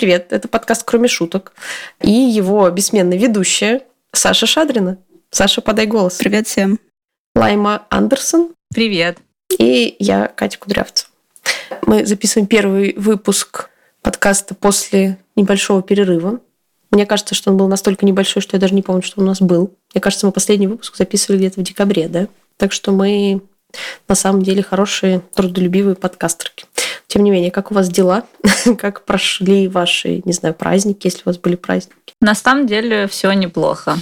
Привет! Это подкаст «Кроме шуток» и его бессменная ведущая Саша Шадрина. Саша, подай голос. Привет всем. Лайма Андерсон. Привет. И я, Катя Кудрявцева. Мы записываем первый выпуск подкаста после небольшого перерыва. Мне кажется, что он был настолько небольшой, что я даже не помню, что он у нас был. Мне кажется, мы последний выпуск записывали где-то в декабре, да? Так что мы на самом деле хорошие, трудолюбивые подкастерки. Тем не менее, как у вас дела? как прошли ваши, не знаю, праздники, если у вас были праздники? На самом деле все неплохо.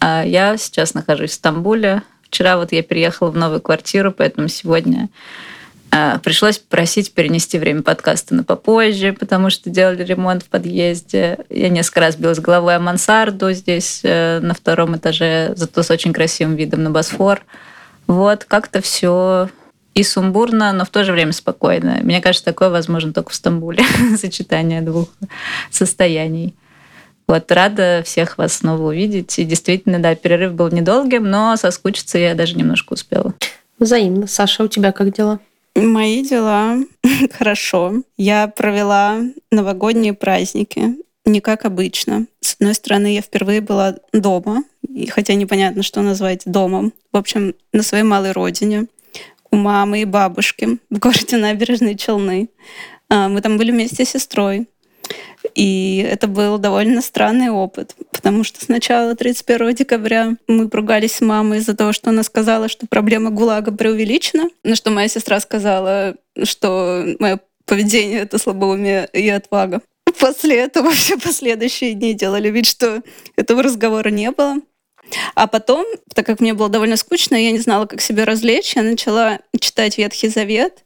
А я сейчас нахожусь в Стамбуле. Вчера вот я переехала в новую квартиру, поэтому сегодня а, пришлось просить перенести время подкаста на попозже, потому что делали ремонт в подъезде. Я несколько раз билась головой о мансарду здесь э, на втором этаже, зато с очень красивым видом на Босфор. Вот, как-то все и сумбурно, но в то же время спокойно. Мне кажется, такое возможно только в Стамбуле. Сочетание двух состояний. Вот, рада всех вас снова увидеть. И действительно, да, перерыв был недолгим, но соскучиться я даже немножко успела. Взаимно. Саша, у тебя как дела? Мои дела хорошо. Я провела новогодние праздники не как обычно. С одной стороны, я впервые была дома, и хотя непонятно, что назвать домом. В общем, на своей малой родине у мамы и бабушки в городе Набережные Челны. А, мы там были вместе с сестрой. И это был довольно странный опыт, потому что сначала 31 декабря мы поругались с мамой из-за того, что она сказала, что проблема ГУЛАГа преувеличена, на что моя сестра сказала, что мое поведение — это слабоумие и отвага. После этого все последующие дни делали вид, что этого разговора не было. А потом, так как мне было довольно скучно, я не знала, как себя развлечь, я начала читать Ветхий Завет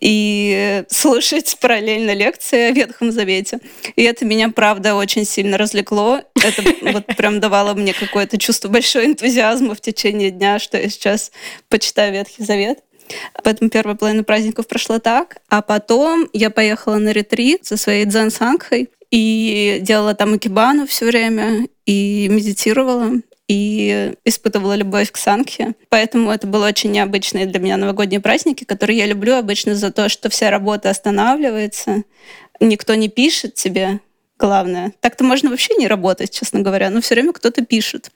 и слушать параллельно лекции о Ветхом Завете. И это меня, правда, очень сильно развлекло. Это вот прям давало мне какое-то чувство большого энтузиазма в течение дня, что я сейчас почитаю Ветхий Завет. Поэтому первая половина праздников прошла так. А потом я поехала на ретрит со своей дзен-сангхой и делала там икебану все время, и медитировала и испытывала любовь к Сангхе. Поэтому это было очень необычные для меня новогодние праздники, которые я люблю обычно за то, что вся работа останавливается, никто не пишет тебе, главное. Так-то можно вообще не работать, честно говоря, но все время кто-то пишет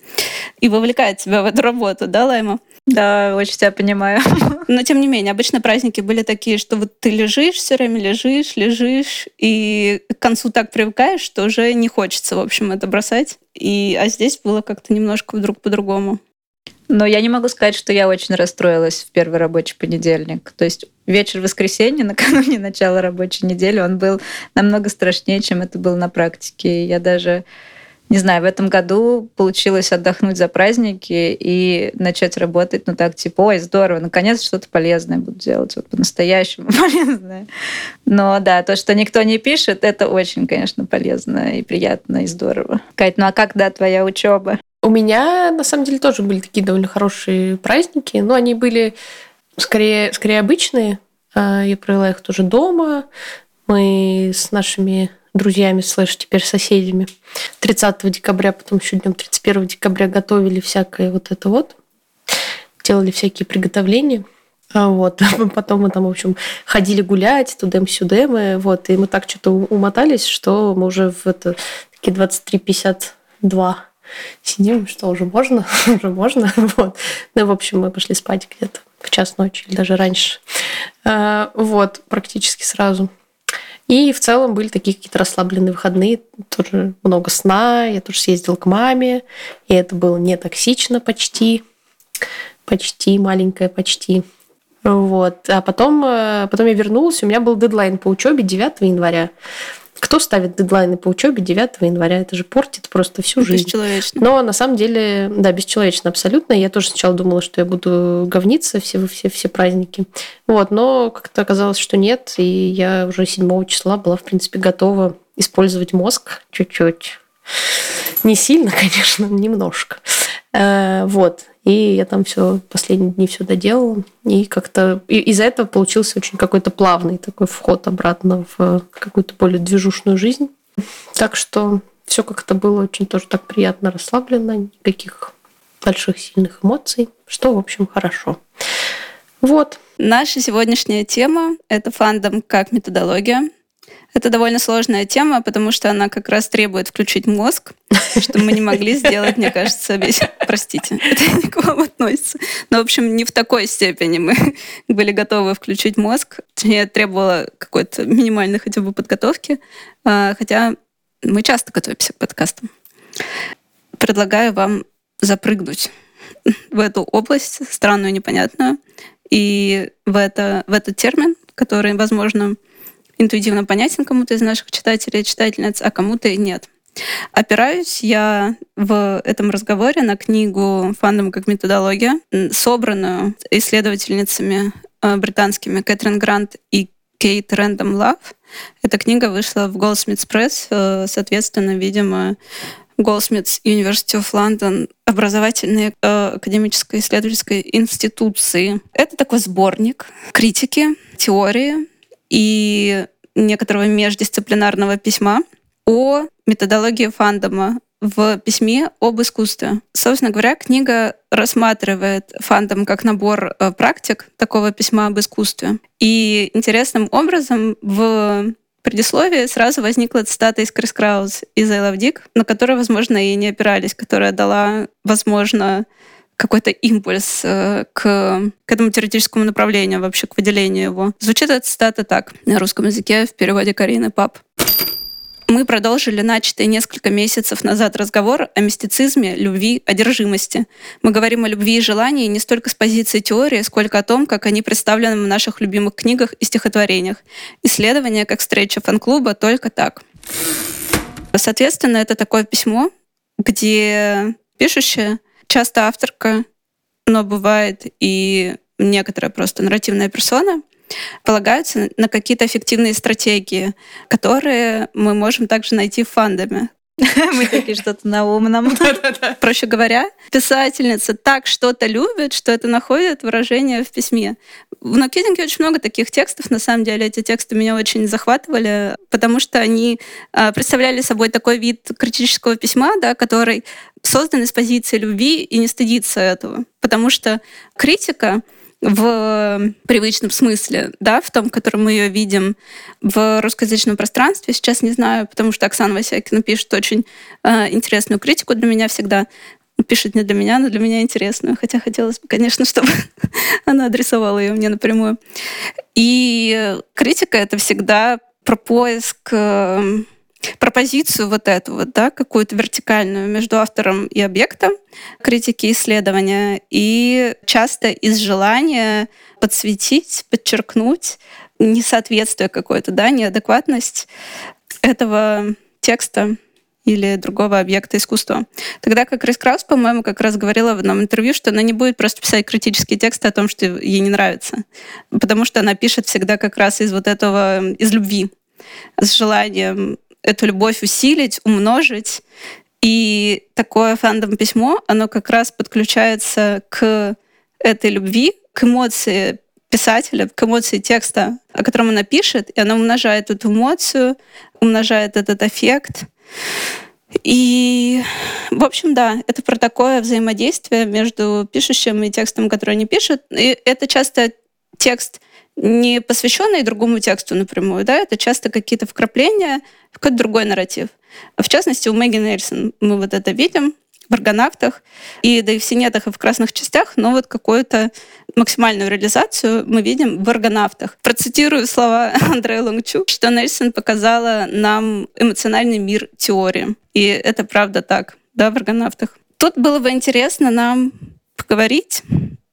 и вовлекает тебя в эту работу, да, Лайма? Да, очень тебя понимаю. Но тем не менее, обычно праздники были такие, что вот ты лежишь все время, лежишь, лежишь, и к концу так привыкаешь, что уже не хочется, в общем, это бросать. И, а здесь было как-то немножко вдруг по-другому. Но я не могу сказать, что я очень расстроилась в первый рабочий понедельник. То есть вечер воскресенья, накануне начала рабочей недели, он был намного страшнее, чем это было на практике. Я даже не знаю, в этом году получилось отдохнуть за праздники и начать работать, ну так, типа, ой, здорово, наконец что-то полезное буду делать, вот по-настоящему полезное. Но да, то, что никто не пишет, это очень, конечно, полезно и приятно, и здорово. Кать, ну а как, да, твоя учеба? У меня, на самом деле, тоже были такие довольно хорошие праздники, но они были скорее, скорее обычные. А, я провела их тоже дома. Мы с нашими друзьями, слэш, теперь соседями. 30 декабря, потом еще днем 31 декабря готовили всякое вот это вот. Делали всякие приготовления. А вот. Потом мы там, в общем, ходили гулять, тудем-сюдем. Вот. И мы так что-то умотались, что мы уже в это такие 23.52 сидим, что уже можно, уже можно. Вот. Ну, в общем, мы пошли спать где-то в час ночи или даже раньше. А, вот, практически сразу. И в целом были такие какие-то расслабленные выходные, тоже много сна, я тоже съездила к маме, и это было не токсично почти, почти, маленькое почти. Вот. А потом, э, потом я вернулась, у меня был дедлайн по учебе 9 января. Кто ставит дедлайны по учебе 9 января? Это же портит просто всю жизнь. Бесчеловечно. Но на самом деле, да, бесчеловечно абсолютно. Я тоже сначала думала, что я буду говниться все, все, все праздники. Вот, но как-то оказалось, что нет. И я уже 7 числа была, в принципе, готова использовать мозг чуть-чуть. Не сильно, конечно, немножко. Э, вот. И я там все последние дни все доделала. И как-то из-за этого получился очень какой-то плавный такой вход обратно в какую-то более движушную жизнь. Так что все как-то было очень тоже так приятно расслаблено, никаких больших сильных эмоций, что, в общем, хорошо. Вот. Наша сегодняшняя тема — это фандом как методология. Это довольно сложная тема, потому что она как раз требует включить мозг, что мы не могли сделать, мне кажется, весь... Простите, это не к вам относится. Но, в общем, не в такой степени мы были готовы включить мозг. Точнее, требовало какой-то минимальной хотя бы подготовки. А, хотя мы часто готовимся к подкастам. Предлагаю вам запрыгнуть в эту область, странную, непонятную, и в, это, в этот термин, который, возможно, интуитивно понятен кому-то из наших читателей читательниц, а кому-то и нет. Опираюсь я в этом разговоре на книгу «Фандом как методология», собранную исследовательницами э, британскими Кэтрин Грант и Кейт Рэндом Лав. Эта книга вышла в Goldsmiths Press, э, соответственно, видимо, Goldsmiths University of London образовательной э, академической исследовательской институции. Это такой сборник критики, теории и некоторого междисциплинарного письма о методологии фандома в письме об искусстве. Собственно говоря, книга рассматривает фандом как набор э, практик такого письма об искусстве. И интересным образом в предисловии сразу возникла цитата из Крис Краус из I Love Dick, на которую, возможно, и не опирались, которая дала, возможно, какой-то импульс э, к, к этому теоретическому направлению, вообще к выделению его. Звучит эта цитата так на русском языке в переводе Карины Пап. Мы продолжили начатый несколько месяцев назад разговор о мистицизме, любви, одержимости. Мы говорим о любви и желании не столько с позиции теории, сколько о том, как они представлены в наших любимых книгах и стихотворениях. Исследование как встреча фан-клуба только так. Соответственно, это такое письмо, где пишущая часто авторка, но бывает и некоторая просто нарративная персона, полагаются на какие-то эффективные стратегии, которые мы можем также найти в фандами. Мы такие что-то на умном. Проще говоря, писательница так что-то любит, что это находит выражение в письме. В Нокидинге очень много таких текстов. На самом деле эти тексты меня очень захватывали, потому что они а, представляли собой такой вид критического письма, да, который создан из позиции любви и не стыдится этого. Потому что критика в привычном смысле, да, в том, в котором мы ее видим в русскоязычном пространстве. Сейчас не знаю, потому что Оксана Васякина пишет очень э, интересную критику для меня всегда. Пишет не для меня, но для меня интересную. Хотя хотелось бы, конечно, чтобы она адресовала ее мне напрямую. И критика — это всегда про поиск э, пропозицию вот эту вот, да, какую-то вертикальную между автором и объектом критики исследования, и часто из желания подсветить, подчеркнуть несоответствие какое-то, да, неадекватность этого текста или другого объекта искусства. Тогда как Крис Краус, по-моему, как раз говорила в одном интервью, что она не будет просто писать критические тексты о том, что ей не нравится, потому что она пишет всегда как раз из вот этого, из любви, с желанием эту любовь усилить, умножить. И такое фандом-письмо, оно как раз подключается к этой любви, к эмоции писателя, к эмоции текста, о котором она пишет, и она умножает эту эмоцию, умножает этот эффект. И, в общем, да, это про такое взаимодействие между пишущим и текстом, который они пишут. И это часто текст не посвященный другому тексту напрямую, да, это часто какие-то вкрапления, какой-то другой нарратив. В частности, у Мэгги Нельсон мы вот это видим в «Аргонавтах», и да и в «Синетах» и в «Красных частях», но вот какую-то максимальную реализацию мы видим в «Аргонавтах». Процитирую слова Андрея Лонгчу, что Нельсон показала нам эмоциональный мир теории. И это правда так, да, в «Аргонавтах». Тут было бы интересно нам поговорить,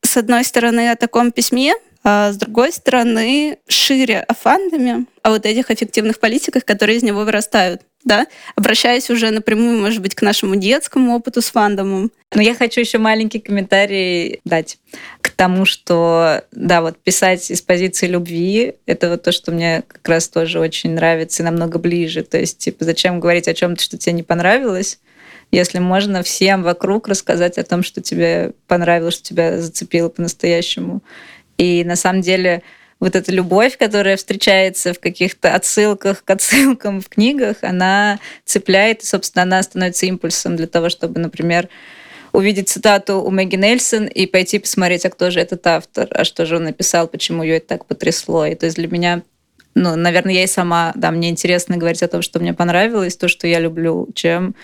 с одной стороны, о таком письме, а с другой стороны, шире о фандами, о вот этих эффективных политиках, которые из него вырастают. Да, обращаясь уже напрямую, может быть, к нашему детскому опыту с фандомом. Но я хочу еще маленький комментарий дать к тому, что, да, вот писать из позиции любви, это вот то, что мне как раз тоже очень нравится и намного ближе. То есть, типа, зачем говорить о чем-то, что тебе не понравилось, если можно всем вокруг рассказать о том, что тебе понравилось, что тебя зацепило по-настоящему. И на самом деле вот эта любовь, которая встречается в каких-то отсылках к отсылкам в книгах, она цепляет, и, собственно, она становится импульсом для того, чтобы, например, увидеть цитату у Мэгги Нельсон и пойти посмотреть, а кто же этот автор, а что же он написал, почему ее это так потрясло. И то есть для меня ну, наверное, я и сама, да, мне интересно говорить о том, что мне понравилось, то, что я люблю, чем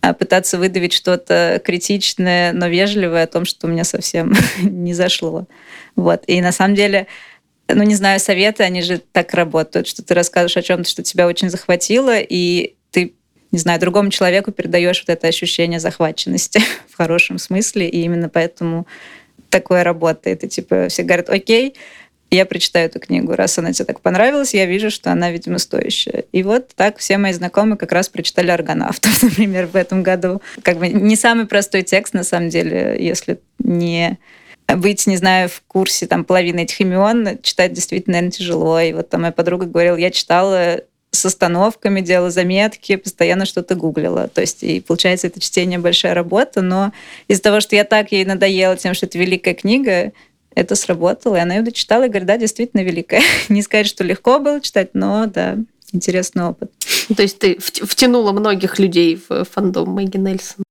пытаться выдавить что-то критичное, но вежливое о том, что мне совсем не зашло. Вот. И на самом деле, ну, не знаю, советы, они же так работают, что ты рассказываешь о чем-то, что тебя очень захватило, и ты, не знаю, другому человеку передаешь вот это ощущение захваченности в хорошем смысле, и именно поэтому такое работает. И типа все говорят, окей, я прочитаю эту книгу. Раз она тебе так понравилась, я вижу, что она, видимо, стоящая. И вот так все мои знакомые как раз прочитали «Аргонавтов», например, в этом году. Как бы не самый простой текст, на самом деле, если не быть, не знаю, в курсе там половины этих имен, читать действительно, наверное, тяжело. И вот там моя подруга говорила, я читала с остановками, делала заметки, постоянно что-то гуглила. То есть, и получается, это чтение большая работа, но из-за того, что я так ей надоела тем, что это великая книга, это сработало, и она ее дочитала и говорит, да, действительно великая. Не сказать, что легко было читать, но да, интересный опыт. То есть ты втянула многих людей в фандом Мэгги Нельсон.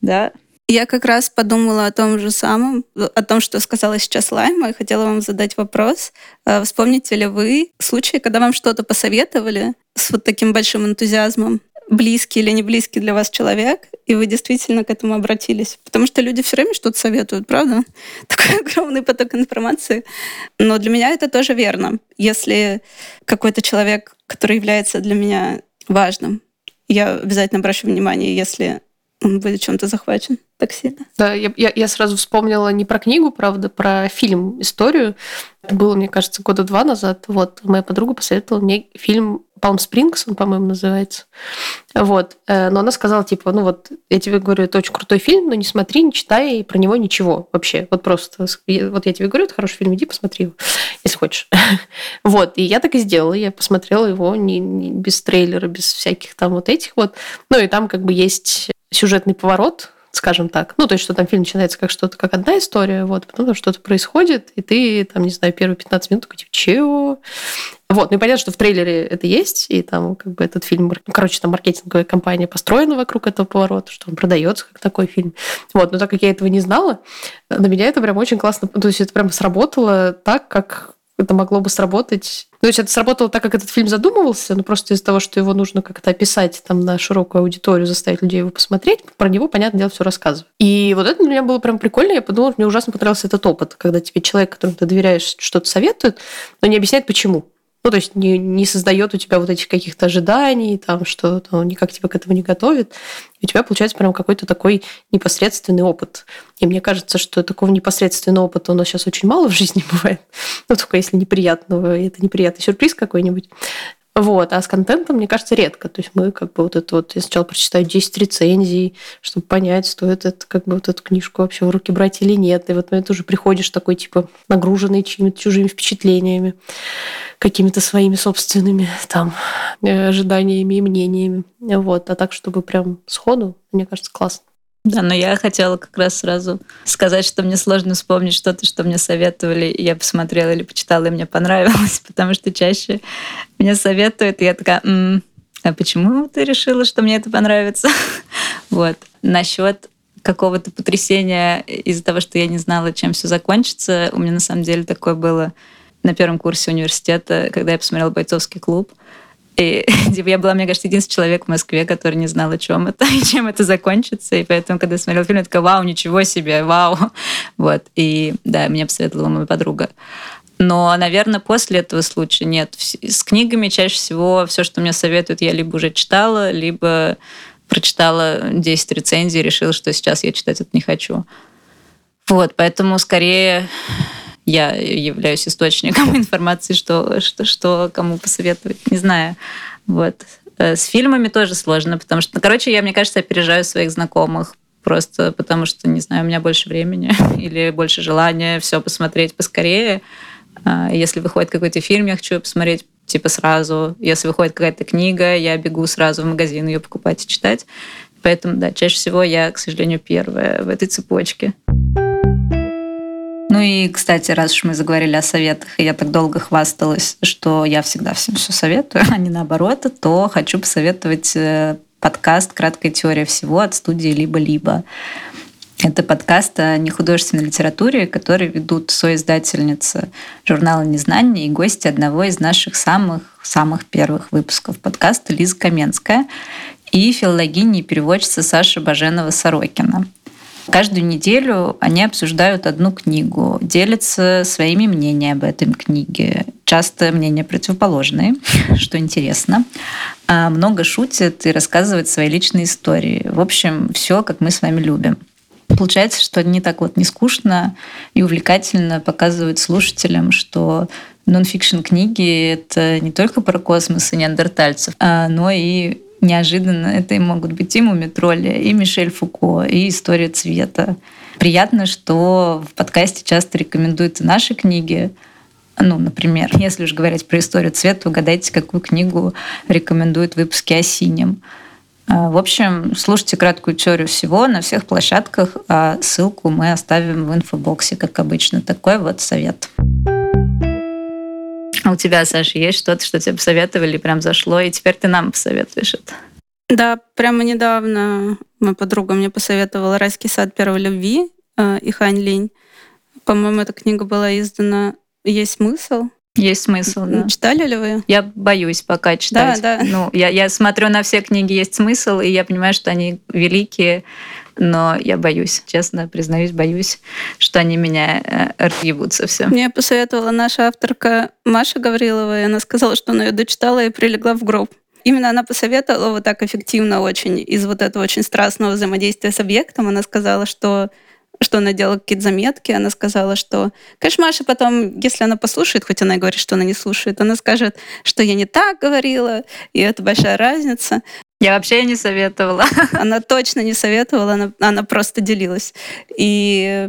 Да. Я как раз подумала о том же самом, о том, что сказала сейчас Лайма, и хотела вам задать вопрос. А вспомните ли вы случаи, когда вам что-то посоветовали с вот таким большим энтузиазмом, близкий или не близкий для вас человек, и вы действительно к этому обратились. Потому что люди все время что-то советуют, правда? Такой огромный поток информации. Но для меня это тоже верно. Если какой-то человек, который является для меня важным, я обязательно обращу внимание, если он будет чем-то захвачен так сильно. Да, я, я, я сразу вспомнила не про книгу, правда, про фильм, историю. Это было, мне кажется, года два назад. Вот, моя подруга посоветовала мне фильм Palm Springs, он, по-моему, называется. Вот. Э, но она сказала, типа, ну вот, я тебе говорю, это очень крутой фильм, но не смотри, не читай про него ничего вообще. Вот просто, вот я тебе говорю, это хороший фильм, иди посмотри его, если хочешь. Вот. И я так и сделала. Я посмотрела его не, не, без трейлера, без всяких там вот этих вот. Ну и там как бы есть сюжетный поворот, скажем так. Ну, то есть, что там фильм начинается как что-то, как одна история, вот, потом там что-то происходит, и ты, там, не знаю, первые 15 минут такой, типа, чего? Вот, ну и понятно, что в трейлере это есть, и там как бы этот фильм, ну, короче, там маркетинговая компания построена вокруг этого поворота, что он продается как такой фильм. Вот, но так как я этого не знала, на меня это прям очень классно, то есть это прям сработало так, как это могло бы сработать. Ну, то есть это сработало так, как этот фильм задумывался, но просто из-за того, что его нужно как-то описать там на широкую аудиторию, заставить людей его посмотреть, про него, понятное дело, все рассказываю. И вот это для меня было прям прикольно. Я подумала, мне ужасно понравился этот опыт, когда тебе человек, которому ты доверяешь, что-то советует, но не объясняет, почему. Ну, то есть не, не создает у тебя вот этих каких-то ожиданий, там, что то никак тебя к этому не готовит. У тебя получается прям какой-то такой непосредственный опыт. И мне кажется, что такого непосредственного опыта у нас сейчас очень мало в жизни бывает. Ну, только если неприятного, это неприятный сюрприз какой-нибудь. Вот. А с контентом, мне кажется, редко. То есть мы как бы вот это вот... Я сначала прочитаю 10 рецензий, чтобы понять, стоит это как бы вот эту книжку вообще в руки брать или нет. И вот ты уже приходишь такой, типа, нагруженный чьими-то чужими впечатлениями, какими-то своими собственными там э, ожиданиями и мнениями. Вот. А так, чтобы прям сходу, мне кажется, классно. Да, но я хотела как раз сразу сказать, что мне сложно вспомнить что-то, что мне советовали, и я посмотрела или почитала, и мне понравилось, потому что чаще мне советуют, и я такая, М, а почему ты решила, что мне это понравится? вот. Насчет какого-то потрясения из-за того, что я не знала, чем все закончится, у меня на самом деле такое было на первом курсе университета, когда я посмотрела «Бойцовский клуб». И типа, я была, мне кажется, единственный человек в Москве, который не знал, о чем это и чем это закончится. И поэтому, когда я смотрела фильм, я такая, вау, ничего себе, вау. Вот. И да, мне посоветовала моя подруга. Но, наверное, после этого случая нет. С книгами чаще всего все, что мне советуют, я либо уже читала, либо прочитала 10 рецензий и решила, что сейчас я читать это не хочу. Вот, поэтому скорее я являюсь источником информации, что, что, что кому посоветовать, не знаю. Вот. Э, с фильмами тоже сложно, потому что, ну, короче, я, мне кажется, опережаю своих знакомых просто потому что, не знаю, у меня больше времени или больше желания все посмотреть поскорее. А, если выходит какой-то фильм, я хочу посмотреть типа сразу. Если выходит какая-то книга, я бегу сразу в магазин ее покупать и читать. Поэтому, да, чаще всего я, к сожалению, первая в этой цепочке. Ну и, кстати, раз уж мы заговорили о советах, и я так долго хвасталась, что я всегда всем все советую, а не наоборот, то хочу посоветовать э, подкаст «Краткая теория всего» от студии «Либо-либо». Это подкаст о нехудожественной литературе, который ведут соиздательница журнала «Незнание» и гости одного из наших самых-самых первых выпусков подкаста Лиза Каменская и филологиня и переводчица Саша Баженова-Сорокина. Каждую неделю они обсуждают одну книгу, делятся своими мнениями об этой книге. Часто мнения противоположные, что интересно. А много шутят и рассказывают свои личные истории. В общем, все, как мы с вами любим. Получается, что они так вот не скучно и увлекательно показывают слушателям, что нонфикшн книги — это не только про космос и неандертальцев, а, но и неожиданно это и могут быть и Мумитроли, и Мишель Фуко, и История цвета. Приятно, что в подкасте часто рекомендуют наши книги. Ну, например, если уж говорить про историю цвета, угадайте, какую книгу рекомендуют выпуски о синем. А, в общем, слушайте краткую теорию всего на всех площадках, а ссылку мы оставим в инфобоксе, как обычно. Такой вот совет. А у тебя, Саша, есть что-то, что тебе посоветовали, прям зашло, и теперь ты нам посоветуешь это? Да, прямо недавно моя подруга мне посоветовала «Райский сад первой любви» э, и Хань Линь. По-моему, эта книга была издана «Есть смысл». Есть смысл, да. Читали ли вы? Я боюсь пока читать. Да, да. Ну, я, я смотрю на все книги «Есть смысл», и я понимаю, что они великие, но я боюсь, честно признаюсь, боюсь, что они меня э, разъебут совсем. Мне посоветовала наша авторка Маша Гаврилова, и она сказала, что она ее дочитала и прилегла в гроб. Именно она посоветовала вот так эффективно очень из вот этого очень страстного взаимодействия с объектом. Она сказала, что что она делала какие-то заметки, она сказала, что, конечно, Маша потом, если она послушает, хоть она и говорит, что она не слушает, она скажет, что я не так говорила, и это большая разница. Я вообще не советовала. Она точно не советовала, она, она просто делилась. И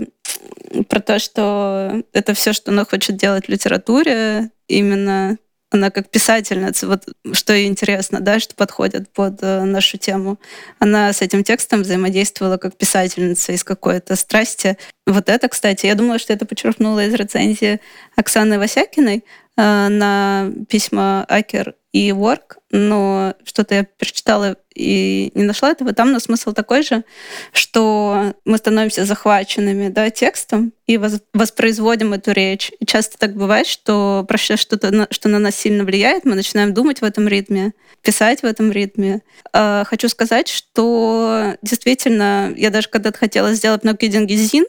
про то, что это все, что она хочет делать в литературе, именно она как писательница, вот что ей интересно, да, что подходит под э, нашу тему. Она с этим текстом взаимодействовала как писательница из какой-то страсти. Вот это, кстати, я думала, что это подчеркнула из рецензии Оксаны Васякиной э, на письма Акер и Work, но что-то я прочитала и не нашла этого там, но смысл такой же, что мы становимся захваченными да, текстом и воспроизводим эту речь. И часто так бывает, что прочитав что-то, что на нас сильно влияет, мы начинаем думать в этом ритме, писать в этом ритме. А, хочу сказать, что действительно, я даже когда-то хотела сделать много гизин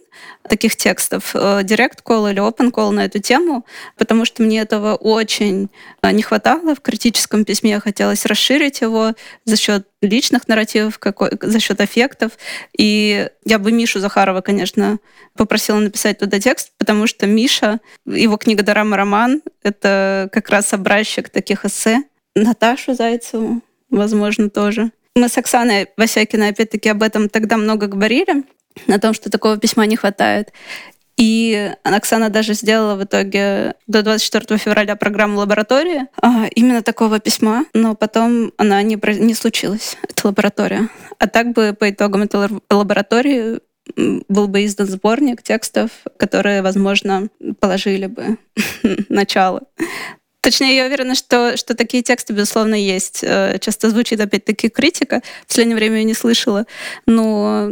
таких текстов, директ э, call или open call на эту тему, потому что мне этого очень э, не хватало в критическом письме. Хотелось расширить его за счет личных нарративов, какой, за счет эффектов. И я бы Мишу Захарова, конечно, попросила написать туда текст, потому что Миша, его книга «Дорама роман» — это как раз образчик таких эссе. Наташу Зайцеву, возможно, тоже. Мы с Оксаной Васякиной опять-таки об этом тогда много говорили, о том, что такого письма не хватает. И Оксана даже сделала в итоге до 24 февраля программу лаборатории а, именно такого письма, но потом она не, не случилась, эта лаборатория. А так бы по итогам этой лаборатории был бы издан сборник текстов, которые, возможно, положили бы начало. Точнее, я уверена, что, что такие тексты, безусловно, есть. Э, часто звучит опять-таки критика. В последнее время я не слышала. Но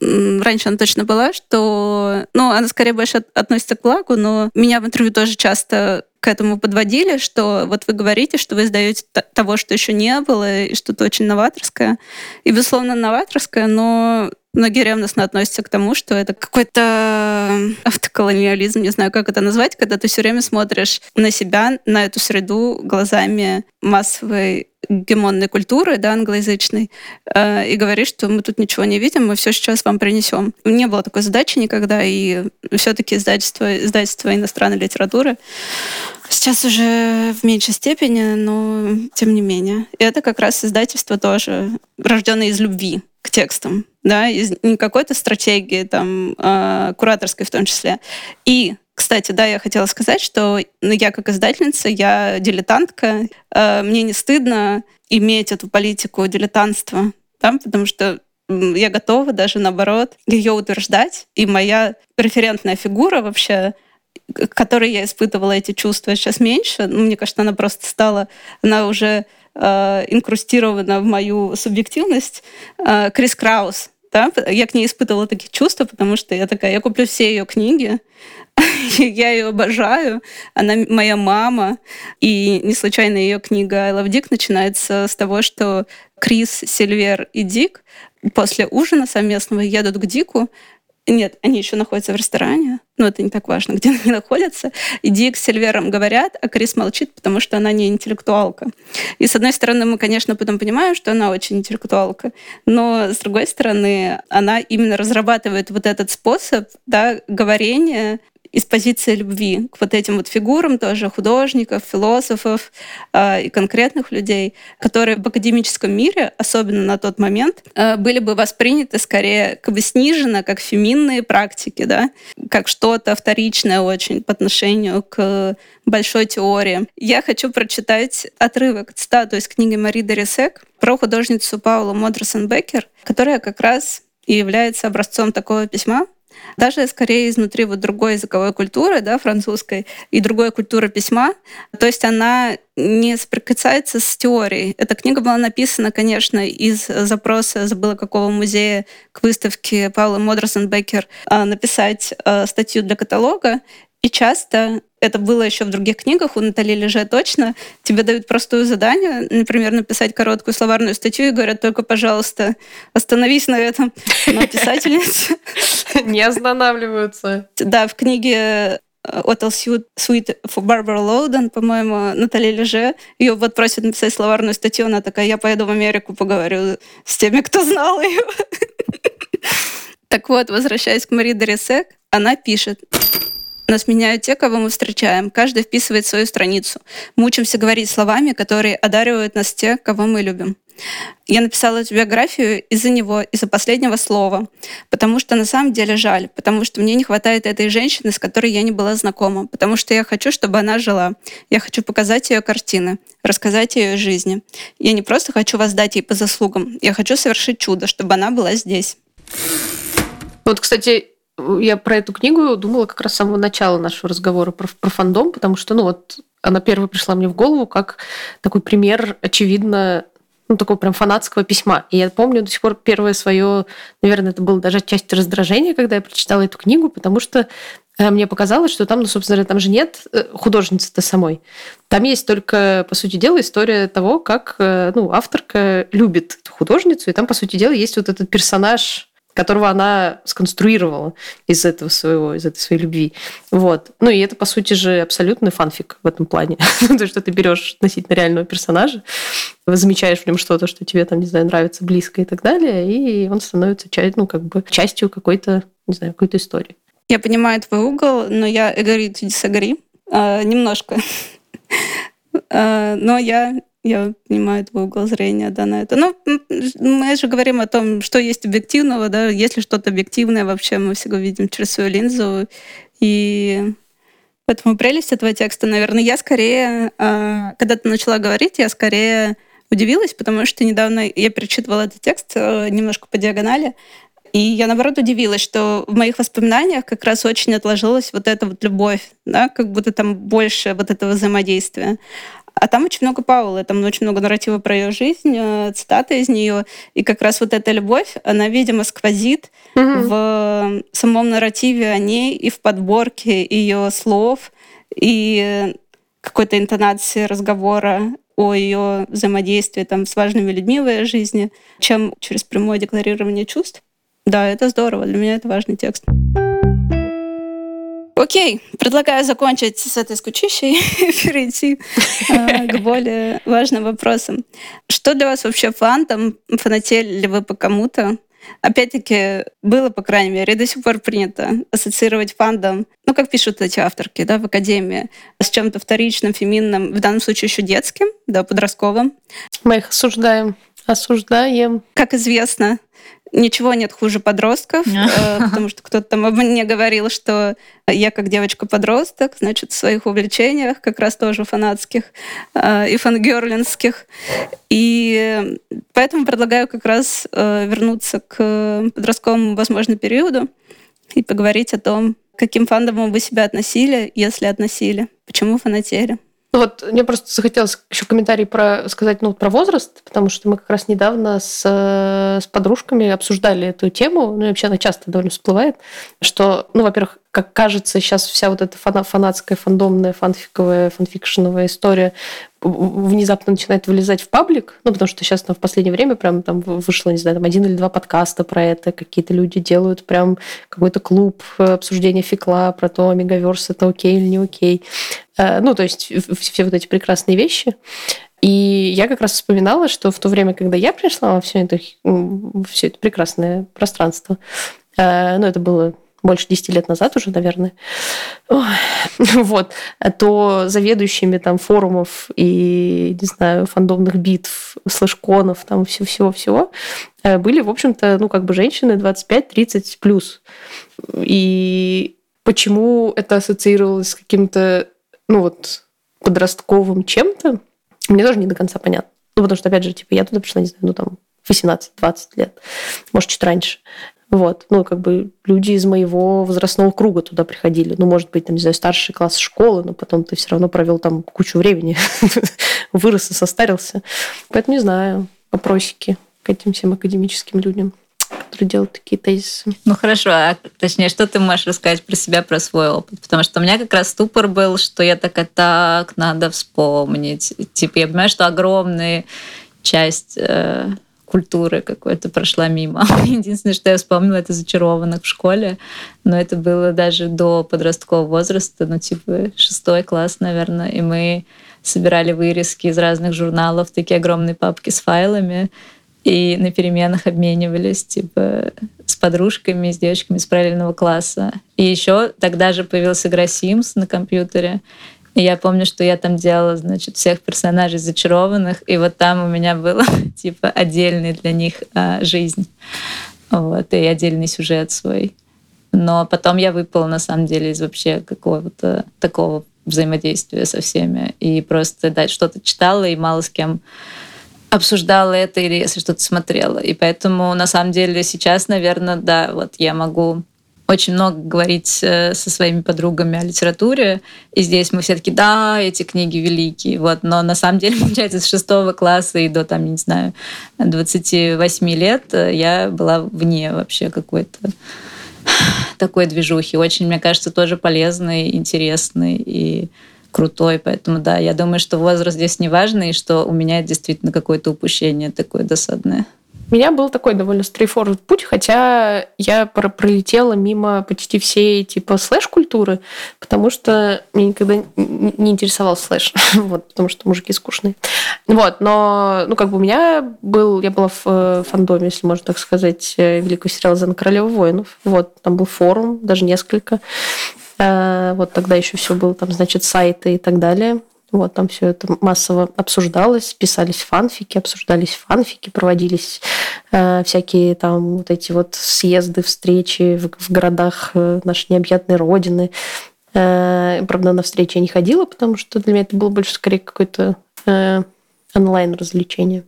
раньше она точно была, что, ну, она скорее больше относится к благу, но меня в интервью тоже часто к этому подводили, что вот вы говорите, что вы издаете того, что еще не было, и что-то очень новаторское. И, безусловно, новаторское, но многие ревностно относятся к тому, что это какой-то автоколониализм, не знаю, как это назвать, когда ты все время смотришь на себя, на эту среду глазами массовой гемонной культуры, да, англоязычной, э, и говоришь, что мы тут ничего не видим, мы все сейчас вам принесем. Не было такой задачи никогда, и все-таки издательство, издательство иностранной литературы Сейчас уже в меньшей степени, но тем не менее. И это как раз издательство тоже, рожденное из любви к текстам, да, из не какой-то стратегии, там, э, кураторской в том числе. И кстати, да, я хотела сказать, что ну, я как издательница, я дилетантка, э, мне не стыдно иметь эту политику дилетантства, да, потому что я готова даже наоборот ее утверждать. И моя референтная фигура вообще к которой я испытывала эти чувства сейчас меньше. Ну, мне кажется, она просто стала, она уже э, инкрустирована в мою субъективность. Э, Крис Краус, Да? Я к ней испытывала такие чувства, потому что я такая, я куплю все ее книги, я ее обожаю, она моя мама. И не случайно ее книга «I love Dick» начинается с того, что Крис, Сильвер и Дик после ужина совместного едут к Дику, нет, они еще находятся в ресторане, но это не так важно, где они находятся. И Дик с говорят, а Крис молчит, потому что она не интеллектуалка. И с одной стороны, мы, конечно, потом понимаем, что она очень интеллектуалка, но с другой стороны, она именно разрабатывает вот этот способ да, говорения из позиции любви к вот этим вот фигурам тоже художников, философов э, и конкретных людей, которые в академическом мире, особенно на тот момент, э, были бы восприняты скорее как бы сниженно, как феминные практики, да, как что-то вторичное очень по отношению к большой теории. Я хочу прочитать отрывок, цитату из книги Мари Дерисек про художницу Паулу Модерсон Беккер, которая как раз и является образцом такого письма, даже скорее изнутри вот другой языковой культуры, да, французской, и другой культуры письма. То есть она не соприкасается с теорией. Эта книга была написана, конечно, из запроса, забыла какого музея, к выставке Паула Модерсон Беккер написать э, статью для каталога. И часто это было еще в других книгах, у Натали Леже точно, тебе дают простое задание, например, написать короткую словарную статью и говорят, только, пожалуйста, остановись на этом. Но писательница... Не останавливаются. Да, в книге Hotel Suite for Barbara Loudon, по-моему, Наталья Леже. Ее вот просят написать словарную статью, она такая, я поеду в Америку, поговорю с теми, кто знал ее. Так вот, возвращаясь к Мари Дорисек, она пишет, нас меняют те, кого мы встречаем. Каждый вписывает свою страницу. Мы учимся говорить словами, которые одаривают нас те, кого мы любим. Я написала эту биографию из-за него, из-за последнего слова, потому что на самом деле жаль, потому что мне не хватает этой женщины, с которой я не была знакома, потому что я хочу, чтобы она жила. Я хочу показать ее картины, рассказать о ее жизни. Я не просто хочу воздать ей по заслугам, я хочу совершить чудо, чтобы она была здесь. Вот, кстати, я про эту книгу думала как раз с самого начала нашего разговора про, про фандом, потому что, ну вот, она первая пришла мне в голову как такой пример, очевидно, ну, такого прям фанатского письма. И я помню до сих пор первое свое, наверное, это было даже часть раздражения, когда я прочитала эту книгу, потому что э, мне показалось, что там, ну, собственно, там же нет э, художницы-то самой. Там есть только, по сути дела, история того, как э, ну, авторка любит эту художницу, и там, по сути дела, есть вот этот персонаж которого она сконструировала из этого своего, из этой своей любви. Вот. Ну и это, по сути же, абсолютный фанфик в этом плане. То, что ты берешь относительно реального персонажа, замечаешь в нем что-то, что тебе там, не знаю, нравится, близко и так далее, и он становится часть, ну, как бы частью какой-то, не знаю, какой-то истории. Я понимаю твой угол, но я agree to disagree. А, немножко. а, но я я понимаю твой угол зрения да, на это. Ну, мы же говорим о том, что есть объективного, да, если что-то объективное вообще, мы всегда видим через свою линзу. И поэтому прелесть этого текста, наверное, я скорее, а, когда ты начала говорить, я скорее удивилась, потому что недавно я перечитывала этот текст э, немножко по диагонали, и я, наоборот, удивилась, что в моих воспоминаниях как раз очень отложилась вот эта вот любовь, да, как будто там больше вот этого взаимодействия. А там очень много Паула, там очень много нарратива про ее жизнь, э, цитаты из нее. И как раз вот эта любовь, она, видимо, сквозит угу. в самом нарративе о ней и в подборке ее слов, и какой-то интонации разговора о ее взаимодействии там, с важными людьми в ее жизни, чем через прямое декларирование чувств. Да, это здорово. Для меня это важный текст. Окей, предлагаю закончить с этой скучищей и перейти э, к более важным вопросам. Что для вас вообще фантом? Фанатели ли вы по кому-то? Опять-таки, было, по крайней мере, и до сих пор принято ассоциировать фандом, ну, как пишут эти авторки, да, в Академии, с чем-то вторичным, феминным, в данном случае еще детским, да, подростковым. Мы их осуждаем. Осуждаем. Как известно, Ничего нет хуже подростков, э, потому что кто-то там мне говорил, что я как девочка-подросток, значит, в своих увлечениях, как раз тоже фанатских э, и фангерлинских. И поэтому предлагаю как раз э, вернуться к подростковому, возможно, периоду и поговорить о том, каким фандомом вы себя относили, если относили, почему фанатели. Вот мне просто захотелось еще комментарий про сказать ну, про возраст, потому что мы как раз недавно с, с подружками обсуждали эту тему, ну и вообще она часто довольно всплывает, что, ну, во-первых, как кажется, сейчас вся вот эта фанатская, фандомная, фанфиковая, фанфикшеновая история внезапно начинает вылезать в паблик, ну, потому что сейчас там, в последнее время прям там вышло, не знаю, там один или два подкаста про это, какие-то люди делают прям какой-то клуб э, обсуждения фикла про то, мегаверс это окей или не окей. Э, ну, то есть все вот эти прекрасные вещи. И я как раз вспоминала, что в то время, когда я пришла во все это, все это прекрасное пространство, э, ну, это было больше 10 лет назад уже, наверное, вот, то заведующими там форумов и, не знаю, фандомных битв, слэшконов, там всего-всего-всего, э, были, в общем-то, ну, как бы женщины 25-30 плюс. И почему это ассоциировалось с каким-то, ну, вот, подростковым чем-то, мне тоже не до конца понятно. Ну, потому что, опять же, типа, я туда пришла, не знаю, ну, там, 18-20 лет, может, чуть раньше. Вот, ну, как бы люди из моего возрастного круга туда приходили. Ну, может быть, там, не знаю, старший класс школы, но потом ты все равно провел там кучу времени, вырос и состарился. Поэтому не знаю, вопросики к этим всем академическим людям которые делают такие тезисы. Ну хорошо, а точнее, что ты можешь рассказать про себя, про свой опыт? Потому что у меня как раз ступор был, что я такая, так, надо вспомнить. Типа, я понимаю, что огромная часть э, культуры какой-то прошла мимо. Единственное, что я вспомнила, это зачарованных в школе, но это было даже до подросткового возраста, ну типа шестой класс, наверное, и мы собирали вырезки из разных журналов, такие огромные папки с файлами, и на переменах обменивались, типа, с подружками, с девочками из параллельного класса. И еще тогда же появился игра Sims на компьютере, я помню, что я там делала, значит, всех персонажей зачарованных, и вот там у меня было, типа, отдельный для них а, жизнь. Вот, и отдельный сюжет свой. Но потом я выпала, на самом деле, из вообще какого-то такого взаимодействия со всеми. И просто, да, что-то читала, и мало с кем обсуждала это или если что-то смотрела. И поэтому, на самом деле, сейчас, наверное, да, вот я могу очень много говорить э, со своими подругами о литературе, и здесь мы все таки да, эти книги великие, вот, но на самом деле, получается, с шестого класса и до, там, не знаю, 28 лет э, я была вне вообще какой-то такой движухи. Очень, мне кажется, тоже полезный, интересный и крутой. Поэтому, да, я думаю, что возраст здесь не важный, и что у меня действительно какое-то упущение такое досадное. Меня был такой довольно straightforward путь, хотя я пролетела мимо почти всей типа слэш-культуры, потому что мне никогда не интересовал слэш, вот, потому что мужики скучные. Вот, но, ну, как бы у меня был, я была в э, фандоме, если можно так сказать, э, великого сериала «Зена королева воинов». Вот, там был форум, даже несколько. Э, вот тогда еще все было, там, значит, сайты и так далее. Вот там все это массово обсуждалось, писались фанфики, обсуждались фанфики, проводились э, всякие там вот эти вот съезды, встречи в, в городах э, нашей необъятной родины. Э, правда, на встречи я не ходила, потому что для меня это было больше скорее какое-то э, онлайн-развлечение.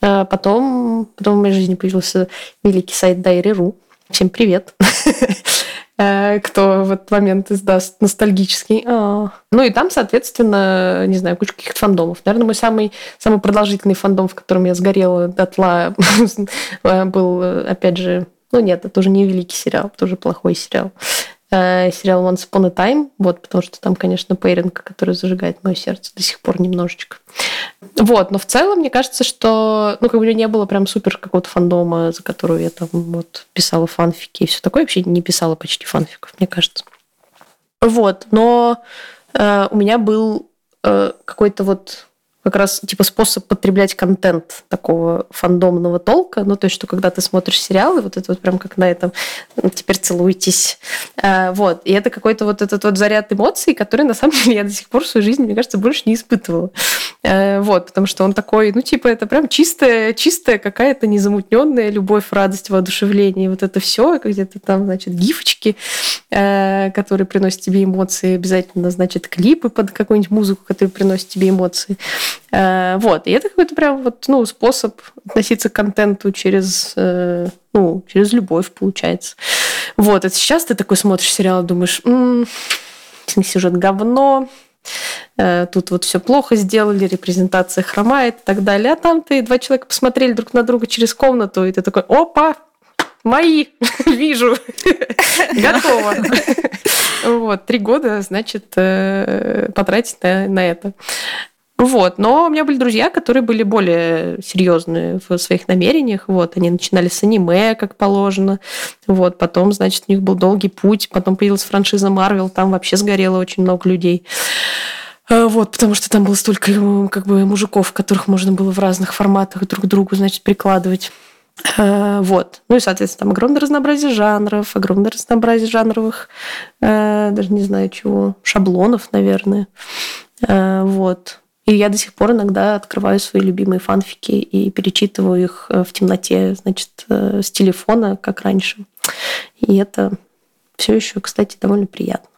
Э, потом, потом в моей жизни появился великий сайт Diary.ru. Всем привет! Э, кто в этот момент издаст ностальгический. А. Ну и там, соответственно, не знаю, куча каких-то фандомов. Наверное, мой самый, самый продолжительный фандом, в котором я сгорела дотла, был, опять же, ну нет, это уже не великий сериал, это уже плохой сериал. Э, сериал Once Upon a Time, вот, потому что там, конечно, пейринг, который зажигает мое сердце до сих пор немножечко. Вот, но в целом, мне кажется, что, ну, как бы не было прям супер какого-то фандома, за которую я там вот писала фанфики и все такое. Вообще не писала почти фанфиков, мне кажется. Вот, но э, у меня был э, какой-то вот как раз типа способ потреблять контент такого фандомного толка. Ну, то есть, что когда ты смотришь сериалы, вот это вот прям как на этом ну, теперь целуйтесь. А, вот. И это какой-то вот этот вот заряд эмоций, который на самом деле я до сих пор в своей жизни, мне кажется, больше не испытывала. А, вот, потому что он такой, ну, типа, это прям чистая, чистая какая-то незамутненная любовь, радость, воодушевление. Вот это все, где-то там, значит, гифочки, а, которые приносят тебе эмоции, обязательно, значит, клипы под какую-нибудь музыку, которая приносит тебе эмоции. Э, вот. И это какой-то прям вот, ну, способ относиться к контенту через, э, ну, через любовь, получается. Вот. А сейчас ты такой смотришь сериал думаешь, сюжет говно, Э, тут вот все плохо сделали, репрезентация хромает и так далее. А там ты два человека посмотрели друг на друга через комнату, и ты такой, опа, мои, вижу, готово. Вот, три года, значит, потратить на это. Вот. Но у меня были друзья, которые были более серьезные в своих намерениях. Вот. Они начинали с аниме, как положено. Вот. Потом, значит, у них был долгий путь. Потом появилась франшиза Марвел. Там вообще сгорело очень много людей. А, вот, потому что там было столько как бы мужиков, которых можно было в разных форматах друг к другу, значит, прикладывать. А, вот. Ну и, соответственно, там огромное разнообразие жанров, огромное разнообразие жанровых, а, даже не знаю чего, шаблонов, наверное. Вот. И я до сих пор иногда открываю свои любимые фанфики и перечитываю их э, в темноте, значит, э, с телефона, как раньше. И это все еще, кстати, довольно приятно.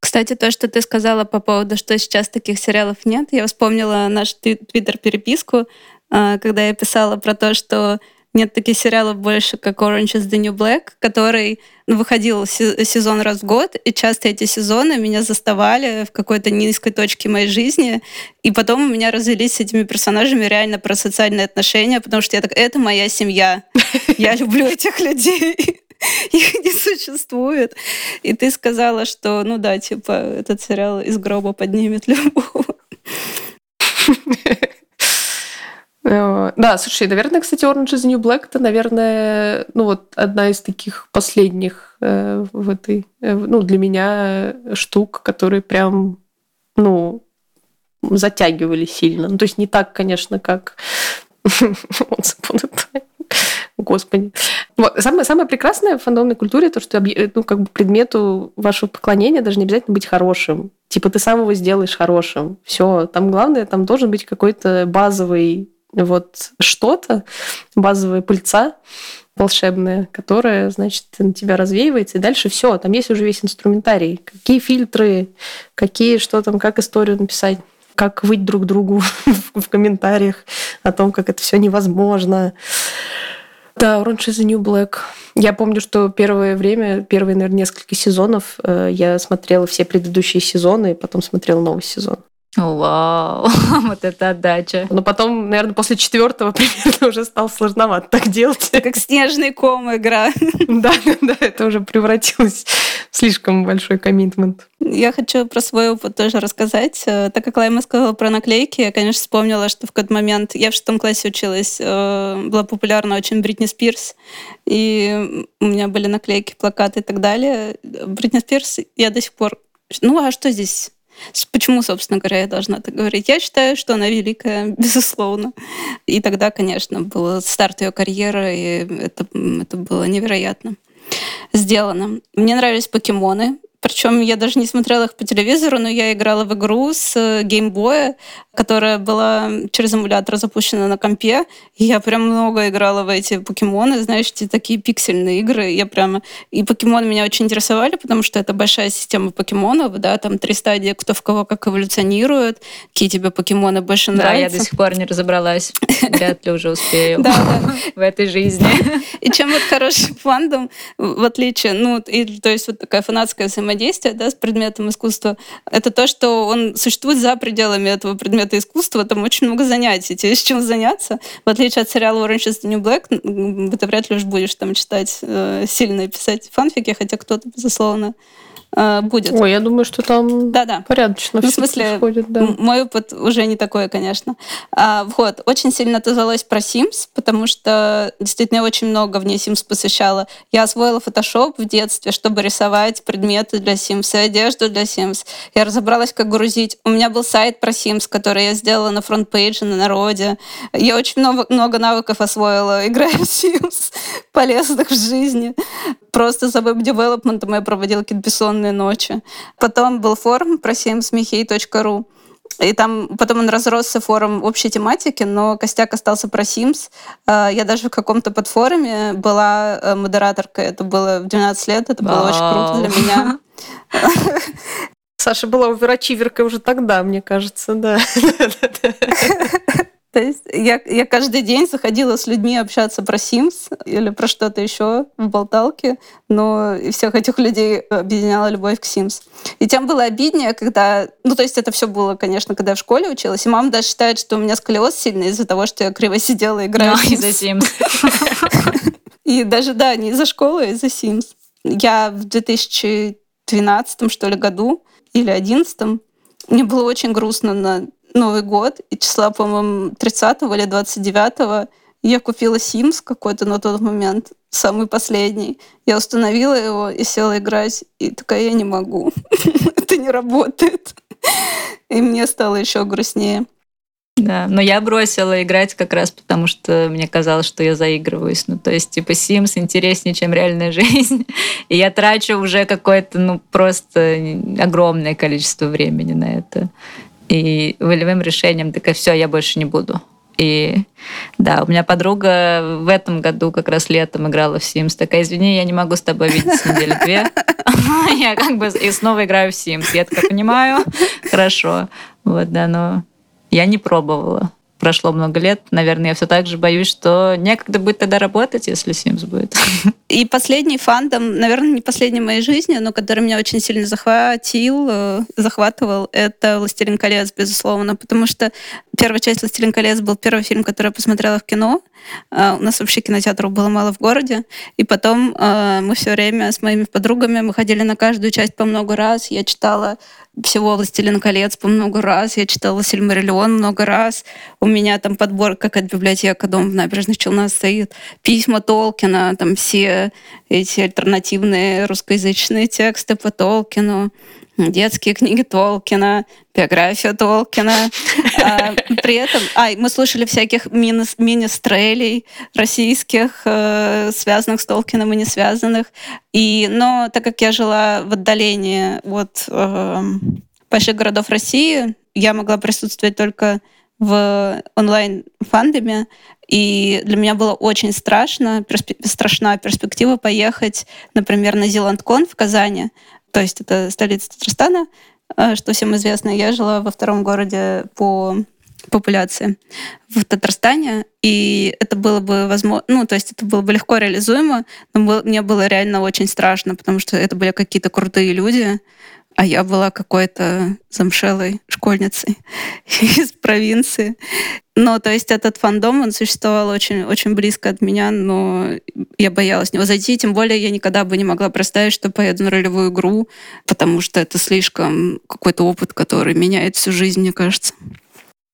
Кстати, то, что ты сказала по поводу, что сейчас таких сериалов нет, я вспомнила нашу твиттер-переписку, э, когда я писала про то, что нет таких сериалов больше, как Orange is the New Black, который ну, выходил сезон раз в год, и часто эти сезоны меня заставали в какой-то низкой точке моей жизни, и потом у меня развелись с этими персонажами реально про социальные отношения, потому что я так, это моя семья, я люблю этих людей. Их не существует. И ты сказала, что, ну да, типа, этот сериал из гроба поднимет любого. Э, да, слушай, наверное, кстати, Orange is the New Black это, наверное, ну вот одна из таких последних э, в этой, э, ну для меня штук, которые прям, ну, затягивали сильно. Ну, то есть не так, конечно, как. Господи. Вот. Самое, самое прекрасное в фандомной культуре то, что ну, как бы предмету вашего поклонения даже не обязательно быть хорошим. Типа ты сам его сделаешь хорошим. Все. Там главное, там должен быть какой-то базовый вот что-то, базовая пыльца волшебная, которая, значит, на тебя развеивается, и дальше все, там есть уже весь инструментарий. Какие фильтры, какие, что там, как историю написать как выть друг другу в комментариях о том, как это все невозможно. Да, Orange is the New Black. Я помню, что первое время, первые, наверное, несколько сезонов э, я смотрела все предыдущие сезоны, и потом смотрела новый сезон. Вау, вот это отдача. Но потом, наверное, после четвертого примерно уже стало сложновато так делать. Как снежный ком игра. Да, да, это уже превратилось в слишком большой коммитмент. Я хочу про свой опыт тоже рассказать. Э, так как Лайма сказала про наклейки, я, конечно, вспомнила, что в какой-то момент я в шестом классе училась, э, была популярна очень Бритни Спирс, и у меня были наклейки, плакаты и так далее. Бритни Спирс я до сих пор... Ну, а что здесь Почему, собственно говоря, я должна так говорить? Я считаю, что она великая, безусловно. И тогда, конечно, был старт ее карьеры, и это, это было невероятно сделано. Мне нравились покемоны. Причем я даже не смотрела их по телевизору, но я играла в игру с геймбоя, которая была через эмулятор запущена на компе. И я прям много играла в эти покемоны, знаешь, эти такие пиксельные игры. Я прямо... И покемоны меня очень интересовали, потому что это большая система покемонов, да, там три стадии, кто в кого как эволюционирует, какие тебе покемоны больше нравятся. Да, я до сих пор не разобралась. Вряд ли уже успею в этой жизни. И чем вот хороший фандом, в отличие, ну, то есть вот такая фанатская взаимодействие взаимодействие да, с предметом искусства, это то, что он существует за пределами этого предмета искусства. Там очень много занятий, тебе есть чем заняться. В отличие от сериала Orange is the New Black, ты вряд ли уж будешь там читать э, сильно и писать фанфики, хотя кто-то, безусловно, Э, будет. Ой, я думаю, что там да, да. порядочно ну, в смысле, происходит. Да. Мой опыт уже не такой, конечно. А, вот, очень сильно отозвалась про Sims, потому что действительно я очень много в ней Sims посвящала. Я освоила Photoshop в детстве, чтобы рисовать предметы для Sims и одежду для Sims. Я разобралась, как грузить. У меня был сайт про Sims, который я сделала на фронт-пейдже на народе. Я очень много, много навыков освоила, играя в Sims, полезных в жизни. Просто за веб-девелопментом я проводила какие-то бессонные ночи. Потом был форум про simsmihей.ru. И там потом он разросся форум общей тематики, но костяк остался про Sims. А, я даже в каком-то подфоруме была э, модераторкой. Это было в 12 лет, это было очень круто для меня. Саша была оверачиверкой уже тогда, мне кажется, да. То есть я, я каждый день заходила с людьми общаться про Sims или про что-то еще в болталке, но всех этих людей объединяла любовь к Sims. И тем было обиднее, когда... Ну, то есть это все было, конечно, когда я в школе училась, и мама даже считает, что у меня сколиоз сильный из-за того, что я криво сидела и играла в Из-за Sims. И даже, да, не из-за школы, а из-за Sims. Я в 2012, что ли, году или 2011 мне было очень грустно на Новый год, и числа, по-моему, 30 или 29 я купила Sims какой-то на тот момент, самый последний. Я установила его и села играть, и такая, я не могу. Это не работает. И мне стало еще грустнее. Да, но я бросила играть как раз потому, что мне казалось, что я заигрываюсь. Ну, то есть, типа, Sims интереснее, чем реальная жизнь. И я трачу уже какое-то, ну, просто огромное количество времени на это. И волевым решением такая, все, я больше не буду. И да, у меня подруга в этом году как раз летом играла в Sims. Такая, извини, я не могу с тобой видеться недели две. Я как бы и снова играю в Sims. Я такая понимаю, хорошо. Вот, да, но я не пробовала прошло много лет, наверное, я все так же боюсь, что некогда будет тогда работать, если Sims будет. И последний фандом, наверное, не последний в моей жизни, но который меня очень сильно захватил, э, захватывал, это «Властелин колец», безусловно, потому что первая часть «Властелин колец» был первый фильм, который я посмотрела в кино. Э, у нас вообще кинотеатров было мало в городе. И потом э, мы все время с моими подругами, мы ходили на каждую часть по много раз. Я читала всего «Властелин колец» по много раз. Я читала «Сильмариллион» много раз. У меня там подбор, как от библиотека «Дом в набережных Челнах» стоит. Письма Толкина, там все эти альтернативные русскоязычные тексты по Толкину детские книги Толкина, биография Толкина. А, при этом а, мы слушали всяких мини министрелей российских, э, связанных с Толкином и не связанных. И, но так как я жила в отдалении от э, больших городов России, я могла присутствовать только в онлайн-фандоме, и для меня было очень страшно, перспе- страшна перспектива поехать, например, на Зеландкон в Казани, то есть это столица Татарстана, э, что всем известно. Я жила во втором городе по популяции в Татарстане, и это было бы возможно, ну, то есть это было бы легко реализуемо, но мне было реально очень страшно, потому что это были какие-то крутые люди, а я была какой-то замшелой школьницей из провинции. Но, то есть, этот фандом, он существовал очень, очень близко от меня, но я боялась него зайти, тем более я никогда бы не могла представить, что поеду на ролевую игру, потому что это слишком какой-то опыт, который меняет всю жизнь, мне кажется.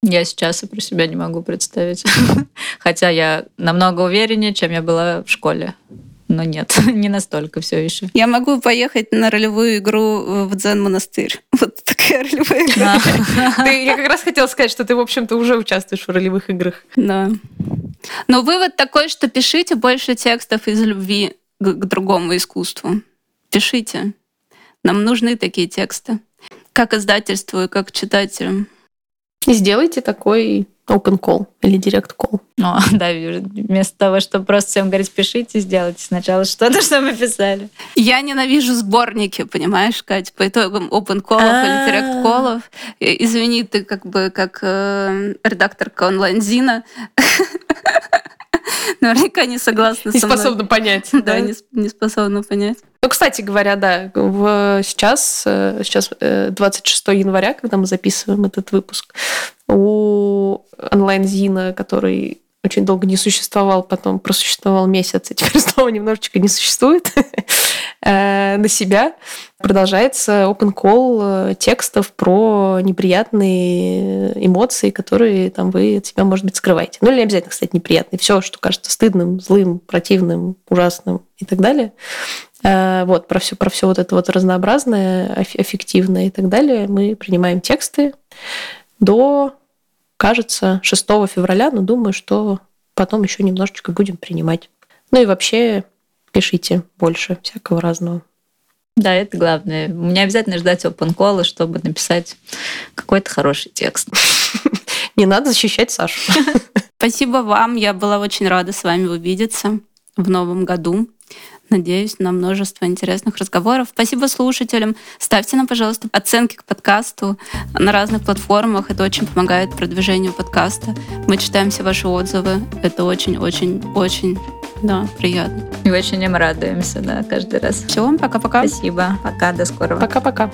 Я сейчас и про себя не могу представить. Хотя я намного увереннее, чем я была в школе но нет, не настолько все еще. Я могу поехать на ролевую игру в Дзен-монастырь. Вот такая ролевая игра. Я как раз хотела сказать, что ты, в общем-то, уже участвуешь в ролевых играх. Да. Но вывод такой, что пишите больше текстов из любви к другому искусству. Пишите. Нам нужны такие тексты. Как издательству и как читателям. Сделайте такой open call или direct call. О, да, вместо того, чтобы просто всем говорить, пишите, сделайте сначала что-то, что мы писали. Я ненавижу сборники, понимаешь, Кать, по итогам open call или direct call. Извини, ты как бы как э, редакторка онлайн-зина наверняка не согласна не со мной. Не способна понять. Да, да? Не, не способна понять. Ну, кстати говоря, да, в, сейчас, э, сейчас 26 э, января, когда мы записываем этот выпуск, у онлайн-зина, который очень долго не существовал, потом просуществовал месяц, и теперь снова немножечко не существует э, на себя. Продолжается open call текстов про неприятные эмоции, которые там вы от себя, может быть, скрываете. Ну, или не обязательно, кстати, неприятные. Все, что кажется стыдным, злым, противным, ужасным и так далее. Э, вот, про все, про все вот это вот разнообразное, аффективное и так далее. Мы принимаем тексты до, кажется, 6 февраля, но думаю, что потом еще немножечко будем принимать. Ну и вообще пишите больше всякого разного. Да, это главное. Не обязательно ждать open call, чтобы написать какой-то хороший текст. Не надо защищать Сашу. Спасибо вам. Я была очень рада с вами увидеться в новом году надеюсь, на множество интересных разговоров. Спасибо слушателям. Ставьте нам, пожалуйста, оценки к подкасту на разных платформах. Это очень помогает продвижению подкаста. Мы читаем все ваши отзывы. Это очень-очень-очень да, приятно. И очень им радуемся, да, каждый раз. Все, пока-пока. Спасибо. Пока, до скорого. Пока-пока.